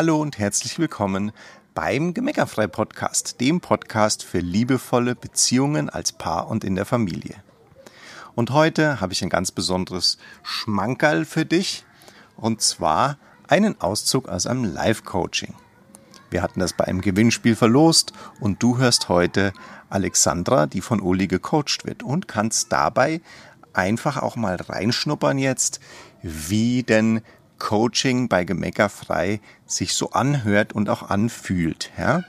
Hallo und herzlich willkommen beim Gemeckerfrei Podcast, dem Podcast für liebevolle Beziehungen als Paar und in der Familie. Und heute habe ich ein ganz besonderes Schmankerl für dich und zwar einen Auszug aus einem Live-Coaching. Wir hatten das bei einem Gewinnspiel verlost und du hörst heute Alexandra, die von Uli gecoacht wird und kannst dabei einfach auch mal reinschnuppern jetzt, wie denn Coaching bei Gemeckerfrei sich so anhört und auch anfühlt. Ja?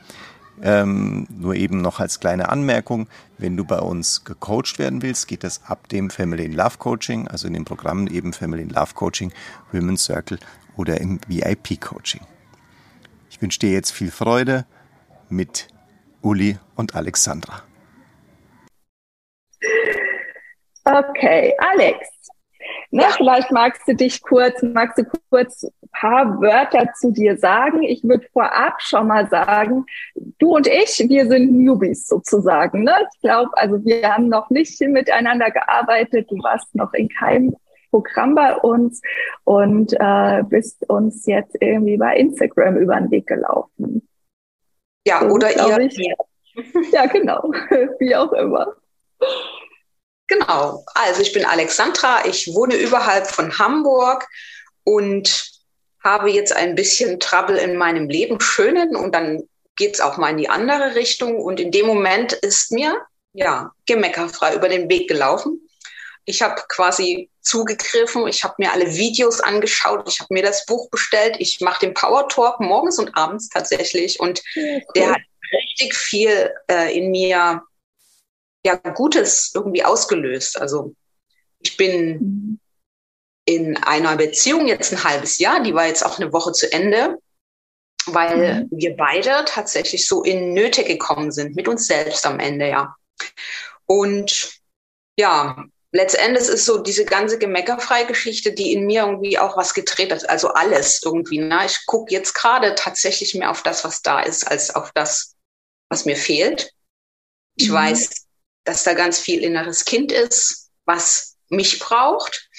Ähm, nur eben noch als kleine Anmerkung, wenn du bei uns gecoacht werden willst, geht das ab dem Family in Love Coaching, also in den Programmen eben Family in Love Coaching, Women's Circle oder im VIP Coaching. Ich wünsche dir jetzt viel Freude mit Uli und Alexandra. Okay, Alex, Ne. Vielleicht magst du dich kurz, magst du kurz ein paar Wörter zu dir sagen. Ich würde vorab schon mal sagen, du und ich, wir sind Newbies sozusagen. Ne? Ich glaube, also wir haben noch nicht miteinander gearbeitet. Du warst noch in keinem Programm bei uns und äh, bist uns jetzt irgendwie bei Instagram über den Weg gelaufen. Ja, so, oder ihr. Ich, ja, genau. Wie auch immer. Genau. Also ich bin Alexandra. Ich wohne überhalb von Hamburg und habe jetzt ein bisschen Trouble in meinem Leben, schönen und dann geht es auch mal in die andere Richtung. Und in dem Moment ist mir ja gemeckerfrei über den Weg gelaufen. Ich habe quasi zugegriffen, ich habe mir alle Videos angeschaut, ich habe mir das Buch bestellt, ich mache den Power Talk morgens und abends tatsächlich und cool. der hat richtig viel äh, in mir ja Gutes irgendwie ausgelöst. Also ich bin mhm. in einer Beziehung jetzt ein halbes Jahr, die war jetzt auch eine Woche zu Ende, weil mhm. wir beide tatsächlich so in Nöte gekommen sind, mit uns selbst am Ende, ja. Und ja, letztendlich ist so diese ganze gemeckerfreie Geschichte, die in mir irgendwie auch was gedreht hat, also alles irgendwie. Ne? Ich gucke jetzt gerade tatsächlich mehr auf das, was da ist, als auf das, was mir fehlt. Ich mhm. weiß, dass da ganz viel inneres Kind ist, was mich braucht.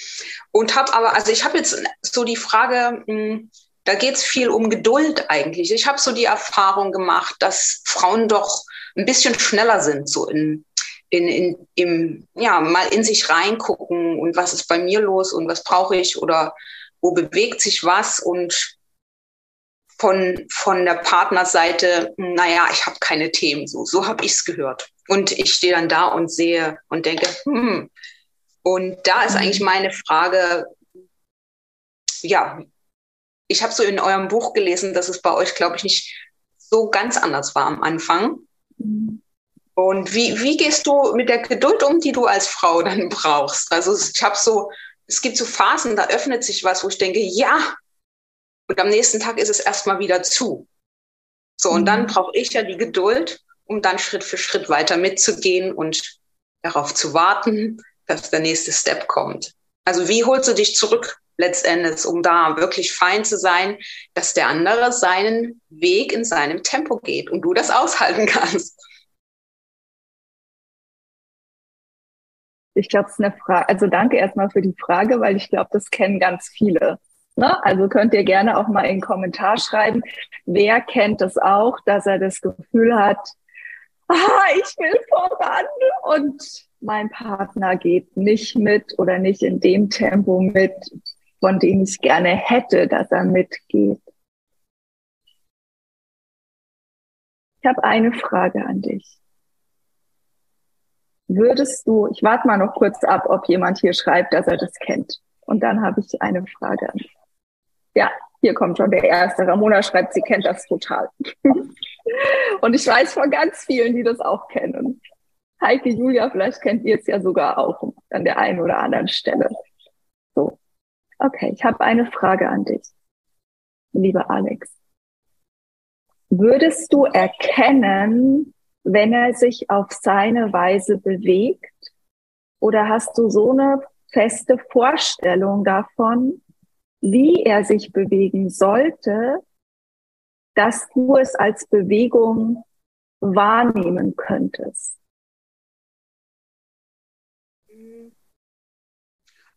Und habe aber, also ich habe jetzt so die Frage, hm, da geht es viel um Geduld eigentlich. Ich habe so die Erfahrung gemacht, dass Frauen doch ein bisschen schneller sind, so in, in, in, im, ja, mal in sich reingucken und was ist bei mir los und was brauche ich oder wo bewegt sich was und von, von der Partnerseite, naja, ich habe keine Themen, so, so habe ich es gehört. Und ich stehe dann da und sehe und denke, hm. Und da ist eigentlich meine Frage, ja, ich habe so in eurem Buch gelesen, dass es bei euch, glaube ich, nicht so ganz anders war am Anfang. Und wie, wie gehst du mit der Geduld um, die du als Frau dann brauchst? Also ich habe so, es gibt so Phasen, da öffnet sich was, wo ich denke, ja. Und am nächsten Tag ist es erstmal wieder zu. So, und dann mhm. brauche ich ja die Geduld, um dann Schritt für Schritt weiter mitzugehen und darauf zu warten, dass der nächste Step kommt. Also wie holst du dich zurück letztendlich, um da wirklich fein zu sein, dass der andere seinen Weg in seinem Tempo geht und du das aushalten kannst? Ich glaube, es ist eine Frage. Also danke erstmal für die Frage, weil ich glaube, das kennen ganz viele. Ne? Also könnt ihr gerne auch mal in den Kommentar schreiben, wer kennt das auch, dass er das Gefühl hat, ah, ich will voran und mein Partner geht nicht mit oder nicht in dem Tempo mit, von dem ich gerne hätte, dass er mitgeht. Ich habe eine Frage an dich. Würdest du, ich warte mal noch kurz ab, ob jemand hier schreibt, dass er das kennt. Und dann habe ich eine Frage an dich. Ja, hier kommt schon der erste. Ramona schreibt, sie kennt das total. Und ich weiß von ganz vielen, die das auch kennen. Heike, Julia, vielleicht kennt ihr es ja sogar auch an der einen oder anderen Stelle. So. Okay, ich habe eine Frage an dich, lieber Alex. Würdest du erkennen, wenn er sich auf seine Weise bewegt? Oder hast du so eine feste Vorstellung davon, wie er sich bewegen sollte, dass du es als Bewegung wahrnehmen könntest?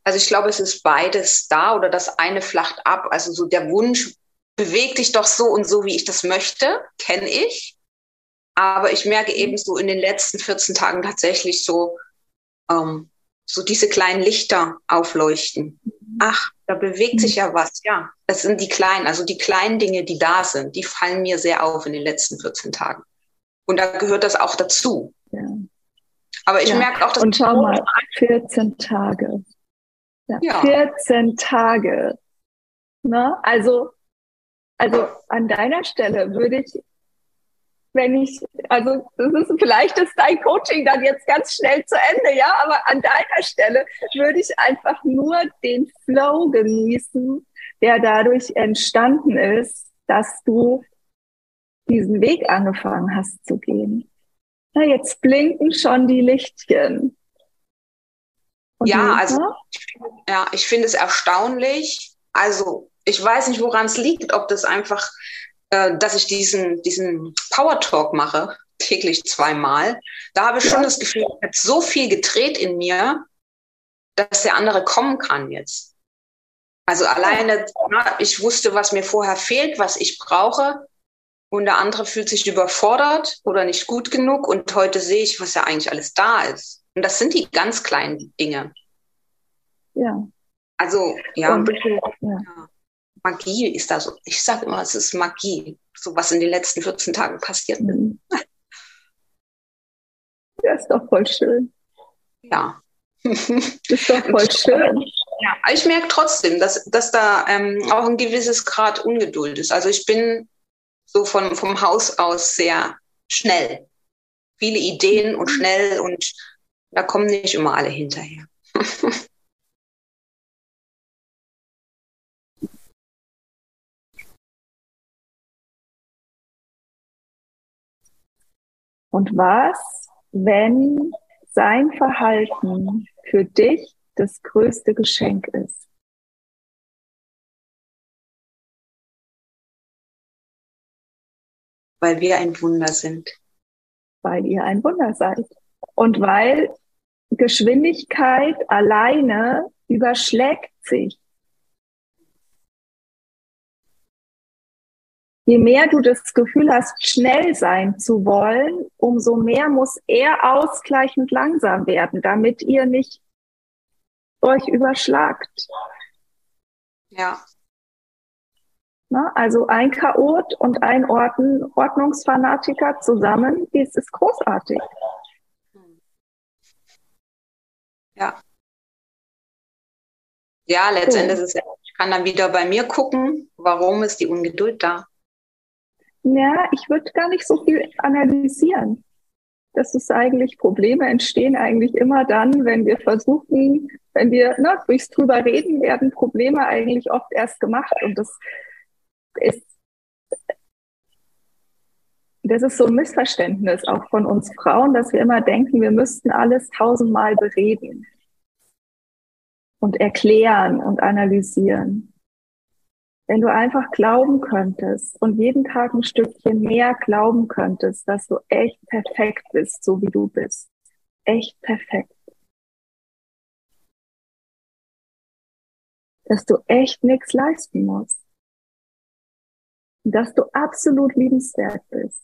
Also ich glaube, es ist beides da oder das eine flacht ab. Also so der Wunsch beweg dich doch so und so, wie ich das möchte, kenne ich. Aber ich merke eben so in den letzten 14 Tagen tatsächlich so, ähm, so diese kleinen Lichter aufleuchten. Ach, da bewegt sich ja was. Ja, das sind die kleinen, also die kleinen Dinge, die da sind, die fallen mir sehr auf in den letzten 14 Tagen. Und da gehört das auch dazu. Ja. Aber ich ja. merke auch, dass. Und schau mal, 14 Tage. Ja, ja. 14 Tage. Ne? Also, also an deiner Stelle würde ich wenn ich, also das ist vielleicht ist dein Coaching dann jetzt ganz schnell zu Ende, ja, aber an deiner Stelle würde ich einfach nur den Flow genießen, der dadurch entstanden ist, dass du diesen Weg angefangen hast zu gehen. Na, jetzt blinken schon die Lichtchen. Und ja, also ja, ich finde es erstaunlich. Also ich weiß nicht, woran es liegt, ob das einfach äh, dass ich diesen, diesen Power Talk mache, täglich zweimal, da habe ich schon das Gefühl, ich habe so viel gedreht in mir, dass der andere kommen kann jetzt. Also alleine, na, ich wusste, was mir vorher fehlt, was ich brauche. Und der andere fühlt sich überfordert oder nicht gut genug. Und heute sehe ich, was ja eigentlich alles da ist. Und das sind die ganz kleinen Dinge. Ja. Also, ja, und, ja. ja. Magie ist da so. Ich sage immer, es ist Magie, so was in den letzten 14 Tagen passiert mhm. Ja, ist doch voll schön. Ja. ist doch voll schön. Ja, ich merke trotzdem, dass, dass da ähm, auch ein gewisses Grad Ungeduld ist. Also ich bin so von, vom Haus aus sehr schnell. Viele Ideen und mhm. schnell und da kommen nicht immer alle hinterher. Und was, wenn sein Verhalten für dich das größte Geschenk ist? Weil wir ein Wunder sind. Weil ihr ein Wunder seid. Und weil Geschwindigkeit alleine überschlägt sich. Je mehr du das Gefühl hast, schnell sein zu wollen, umso mehr muss er ausgleichend langsam werden, damit ihr nicht euch überschlagt. Ja. Na, also ein Chaot und ein Ordn Ordnungsfanatiker zusammen, das ist großartig. Ja. Ja, letztendlich ist es, ich kann dann wieder bei mir gucken, warum ist die Ungeduld da? Ja, ich würde gar nicht so viel analysieren. Das ist eigentlich, Probleme entstehen eigentlich immer dann, wenn wir versuchen, wenn wir ne, durchs drüber reden, werden Probleme eigentlich oft erst gemacht. Und das ist, das ist so ein Missverständnis auch von uns Frauen, dass wir immer denken, wir müssten alles tausendmal bereden und erklären und analysieren wenn du einfach glauben könntest und jeden Tag ein Stückchen mehr glauben könntest, dass du echt perfekt bist, so wie du bist. Echt perfekt. Dass du echt nichts leisten musst. dass du absolut liebenswert bist.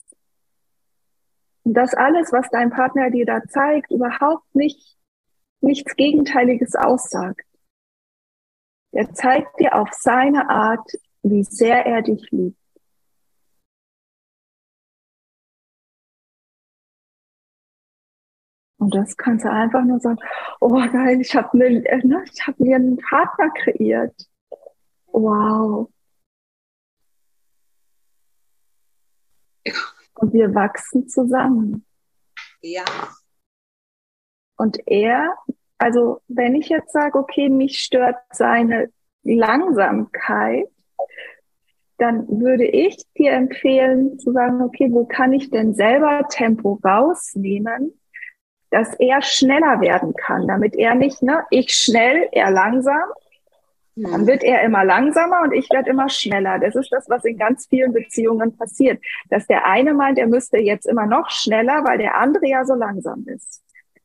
Und dass alles, was dein Partner dir da zeigt, überhaupt nicht, nichts Gegenteiliges aussagt. Er zeigt dir auf seine Art, wie sehr er dich liebt. Und das kannst du einfach nur sagen, oh geil, ich habe ne, ne, ich hab mir einen Partner kreiert. Wow. Und wir wachsen zusammen. Ja. Und er also wenn ich jetzt sage, okay, mich stört seine Langsamkeit, dann würde ich dir empfehlen zu sagen, okay, wo kann ich denn selber Tempo rausnehmen, dass er schneller werden kann, damit er nicht, ne, ich schnell, er langsam, dann wird er immer langsamer und ich werde immer schneller. Das ist das, was in ganz vielen Beziehungen passiert. Dass der eine meint, er müsste jetzt immer noch schneller, weil der andere ja so langsam ist.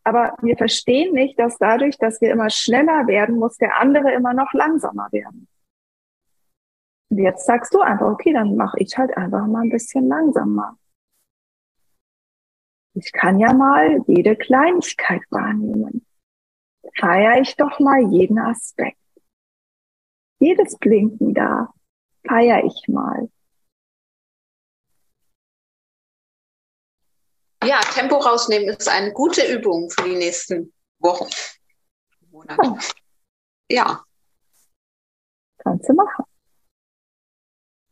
Aber wir verstehen nicht, dass dadurch, dass wir immer schneller werden, muss der andere immer noch langsamer werden. Und jetzt sagst du einfach, okay, dann mache ich halt einfach mal ein bisschen langsamer. Ich kann ja mal jede Kleinigkeit wahrnehmen. Feiere ich doch mal jeden Aspekt. Jedes Blinken da feiere ich mal. Ja, Tempo rausnehmen ist eine gute Übung für die nächsten Wochen. Monate. Oh. Ja. Kannst du machen.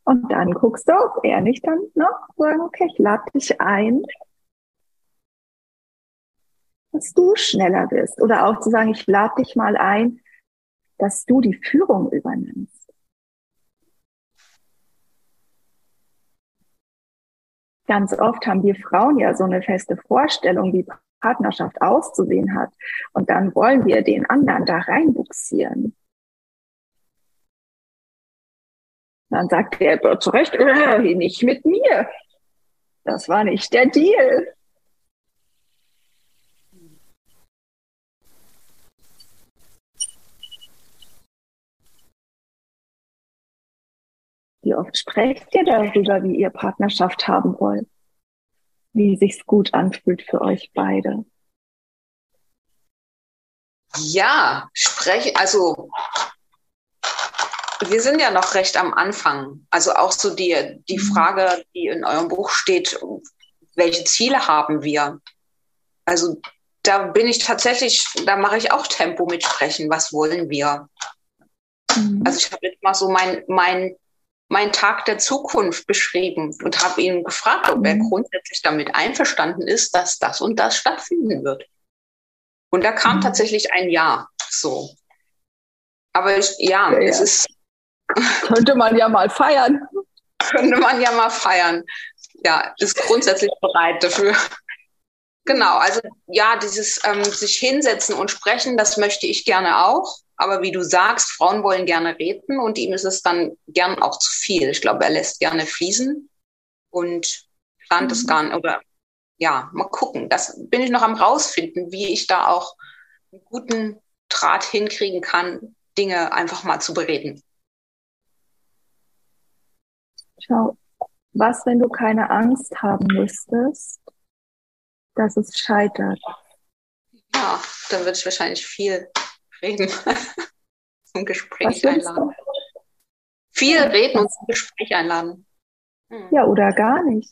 Und dann guckst du, ob er nicht dann noch sagen, okay, ich lade dich ein, dass du schneller bist. Oder auch zu sagen, ich lade dich mal ein, dass du die Führung übernimmst. Ganz oft haben wir Frauen ja so eine feste Vorstellung, wie Partnerschaft auszusehen hat. Und dann wollen wir den anderen da reinbuxieren. Dann sagt er zu Recht, äh, nicht mit mir. Das war nicht der Deal. Wie oft sprecht ihr darüber, wie ihr Partnerschaft haben wollt? Wie sich's gut anfühlt für euch beide? Ja, sprechen, also wir sind ja noch recht am Anfang. Also auch so die, die mhm. Frage, die in eurem Buch steht, welche Ziele haben wir? Also da bin ich tatsächlich, da mache ich auch Tempo mit sprechen. Was wollen wir? Mhm. Also ich habe jetzt mal so mein, mein meinen Tag der Zukunft beschrieben und habe ihn gefragt, ob er mhm. grundsätzlich damit einverstanden ist, dass das und das stattfinden wird. Und da kam mhm. tatsächlich ein Ja. So. Aber ich, ja, ja, es ist. Könnte man ja mal feiern. Könnte man ja mal feiern. Ja, ist grundsätzlich bereit dafür. Genau, also ja, dieses ähm, sich hinsetzen und sprechen, das möchte ich gerne auch. Aber wie du sagst, Frauen wollen gerne reden und ihm ist es dann gern auch zu viel. Ich glaube, er lässt gerne fließen und plant es mhm. gar nicht. Oder ja, mal gucken. Das bin ich noch am rausfinden, wie ich da auch einen guten Draht hinkriegen kann, Dinge einfach mal zu bereden. Schau, was, wenn du keine Angst haben müsstest, dass es scheitert? Ja, dann würde ich wahrscheinlich viel reden. zum Gespräch einladen. Viel reden und zum Gespräch einladen. Hm. Ja, oder gar nicht.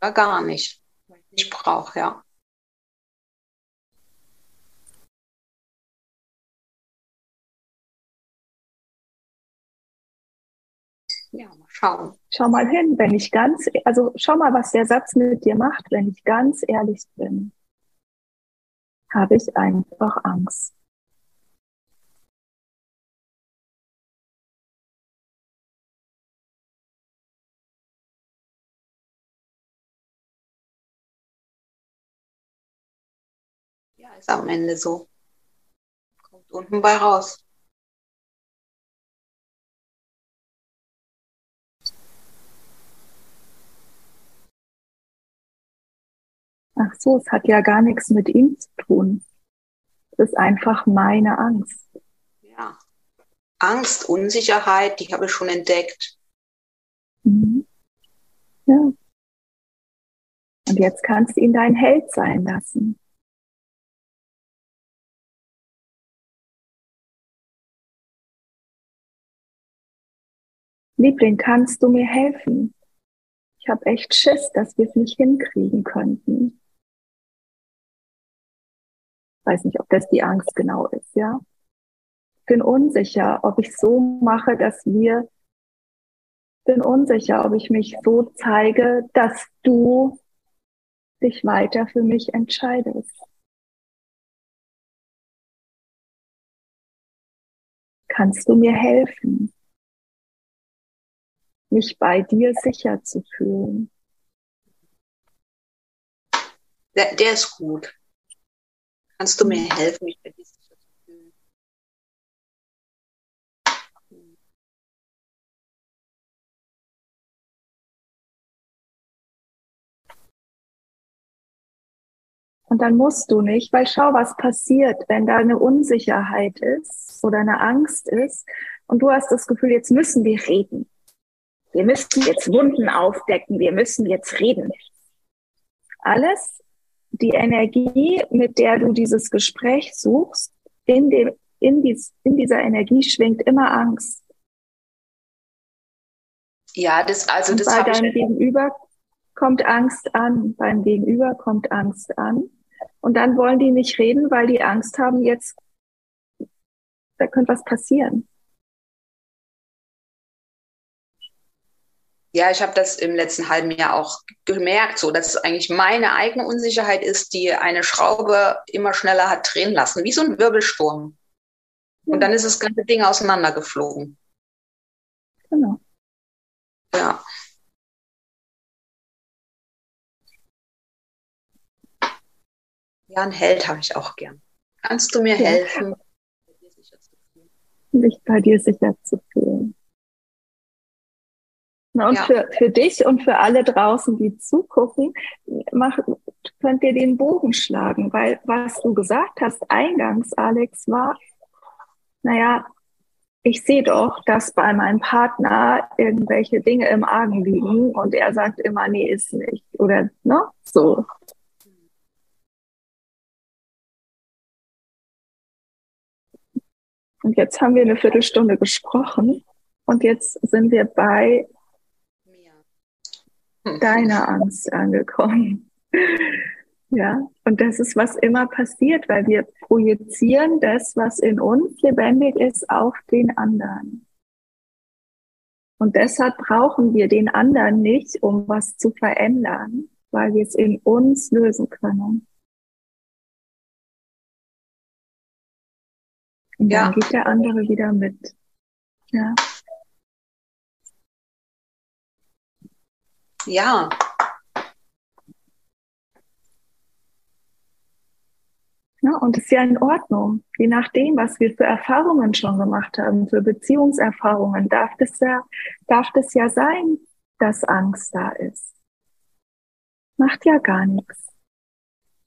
Oder gar nicht. Ich brauche, ja. Ja, mal schauen. Schau mal hin, wenn ich ganz, also schau mal, was der Satz mit dir macht, wenn ich ganz ehrlich bin habe ich einfach Angst. Ja, ist am Ende so. Kommt unten bei raus. Ach so, es hat ja gar nichts mit ihm zu tun. Es ist einfach meine Angst. Ja. Angst, Unsicherheit, die habe ich schon entdeckt. Mhm. Ja. Und jetzt kannst du ihn dein Held sein lassen. Liebling, kannst du mir helfen? Ich habe echt Schiss, dass wir es nicht hinkriegen könnten weiß nicht, ob das die Angst genau ist, ja. Bin unsicher, ob ich so mache, dass wir, bin unsicher, ob ich mich so zeige, dass du dich weiter für mich entscheidest. Kannst du mir helfen, mich bei dir sicher zu fühlen? Der, der ist gut. Kannst du mir helfen, mich dir zu fühlen? Und dann musst du nicht, weil schau, was passiert, wenn da eine Unsicherheit ist oder eine Angst ist, Und du hast das Gefühl, jetzt müssen wir reden. Wir müssen jetzt Wunden aufdecken. Wir müssen jetzt reden. Alles die Energie, mit der du dieses Gespräch suchst, in, dem, in, dies, in dieser Energie schwingt immer Angst. Ja, das, also Und das bei deinem Gegenüber kommt Angst an. Beim Gegenüber kommt Angst an. Und dann wollen die nicht reden, weil die Angst haben, jetzt, da könnte was passieren. Ja, ich habe das im letzten halben Jahr auch gemerkt, so dass es eigentlich meine eigene Unsicherheit ist, die eine Schraube immer schneller hat drehen lassen, wie so ein Wirbelsturm. Und dann ist das ganze Ding auseinandergeflogen. Genau. Ja. Ja, ein Held habe ich auch gern. Kannst du mir ja. helfen, mich bei dir sicher zu fühlen? Und ja. für, für dich und für alle draußen, die zugucken, mach, könnt ihr den Bogen schlagen, weil was du gesagt hast eingangs, Alex, war, naja, ich sehe doch, dass bei meinem Partner irgendwelche Dinge im Argen liegen und er sagt immer, nee, ist nicht. Oder, ne? So. Und jetzt haben wir eine Viertelstunde gesprochen und jetzt sind wir bei deiner Angst angekommen. Ja, und das ist, was immer passiert, weil wir projizieren das, was in uns lebendig ist, auf den anderen. Und deshalb brauchen wir den anderen nicht, um was zu verändern, weil wir es in uns lösen können. Und dann geht der andere wieder mit. Ja. Ja. Ja, und es ist ja in Ordnung. Je nachdem, was wir für Erfahrungen schon gemacht haben, für Beziehungserfahrungen, darf das ja, darf das ja sein, dass Angst da ist. Macht ja gar nichts.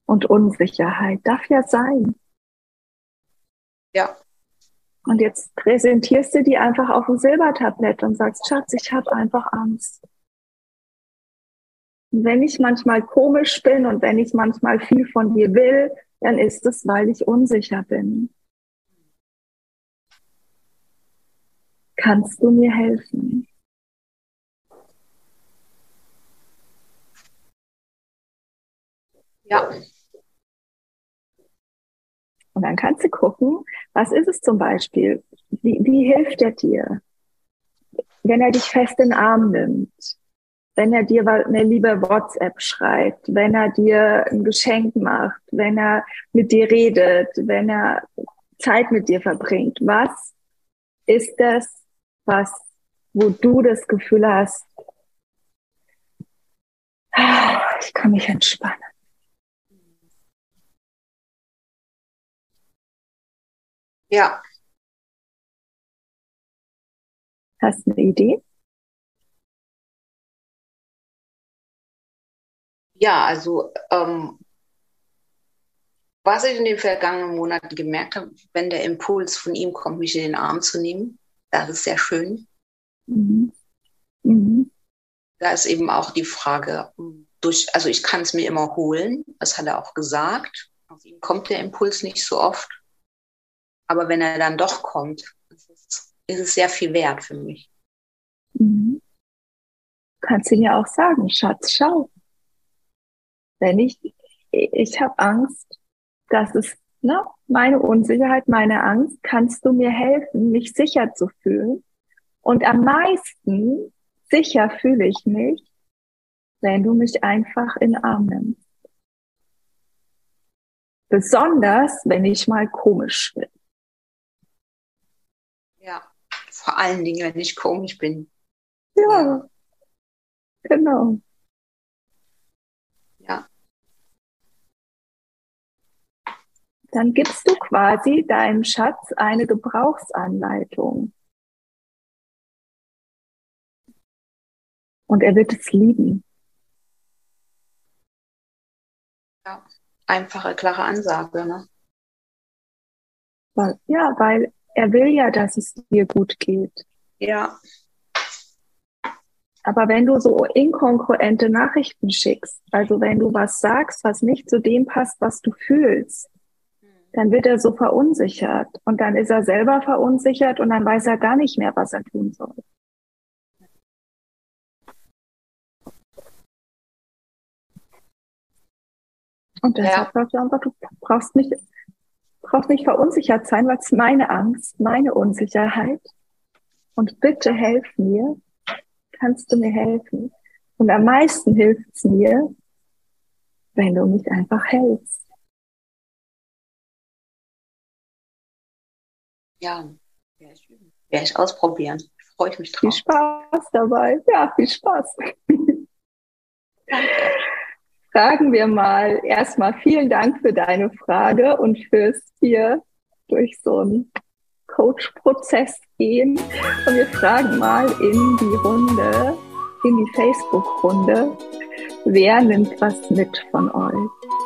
Und Unsicherheit darf ja sein. Ja. Und jetzt präsentierst du die einfach auf dem Silbertablett und sagst, Schatz, ich habe einfach Angst wenn ich manchmal komisch bin und wenn ich manchmal viel von dir will, dann ist es, weil ich unsicher bin. Kannst du mir helfen? Ja. Und dann kannst du gucken, was ist es zum Beispiel? Wie, wie hilft er dir? Wenn er dich fest in den Arm nimmt, wenn er dir eine liebe WhatsApp schreibt, wenn er dir ein Geschenk macht, wenn er mit dir redet, wenn er Zeit mit dir verbringt. Was ist das, was, wo du das Gefühl hast, ich kann mich entspannen? Ja. Hast du eine Idee? Ja, also ähm, was ich in den vergangenen Monaten gemerkt habe, wenn der Impuls von ihm kommt, mich in den Arm zu nehmen, das ist sehr schön. Mhm. Mhm. Da ist eben auch die Frage, durch, also ich kann es mir immer holen, das hat er auch gesagt. Auf ihn kommt der Impuls nicht so oft. Aber wenn er dann doch kommt, ist es, ist es sehr viel wert für mich. Mhm. Kannst du mir auch sagen, Schatz, schau, wenn ich, ich habe Angst, dass es, ne, meine Unsicherheit, meine Angst, kannst du mir helfen, mich sicher zu fühlen. Und am meisten sicher fühle ich mich, wenn du mich einfach in den Arm nimmst. Besonders, wenn ich mal komisch bin. Ja, vor allen Dingen, wenn ich komisch bin. Ja, genau. Dann gibst du quasi deinem Schatz eine Gebrauchsanleitung. Und er wird es lieben. Ja, einfache, klare Ansage, ne? Ja, weil er will ja, dass es dir gut geht. Ja. Aber wenn du so inkongruente Nachrichten schickst, also wenn du was sagst, was nicht zu dem passt, was du fühlst, dann wird er so verunsichert und dann ist er selber verunsichert und dann weiß er gar nicht mehr, was er tun soll. Und deshalb ja. du einfach, du brauchst nicht, brauchst nicht verunsichert sein, weil es meine Angst, meine Unsicherheit. Und bitte helf mir, kannst du mir helfen? Und am meisten hilft es mir, wenn du mich einfach hältst. Ja, werde ich, werde ich ausprobieren. Freue ich mich drauf. Viel Spaß dabei. Ja, viel Spaß. Fragen wir mal erstmal vielen Dank für deine Frage und fürs hier durch so einen Coach-Prozess gehen. Und wir fragen mal in die Runde, in die Facebook-Runde, wer nimmt was mit von euch?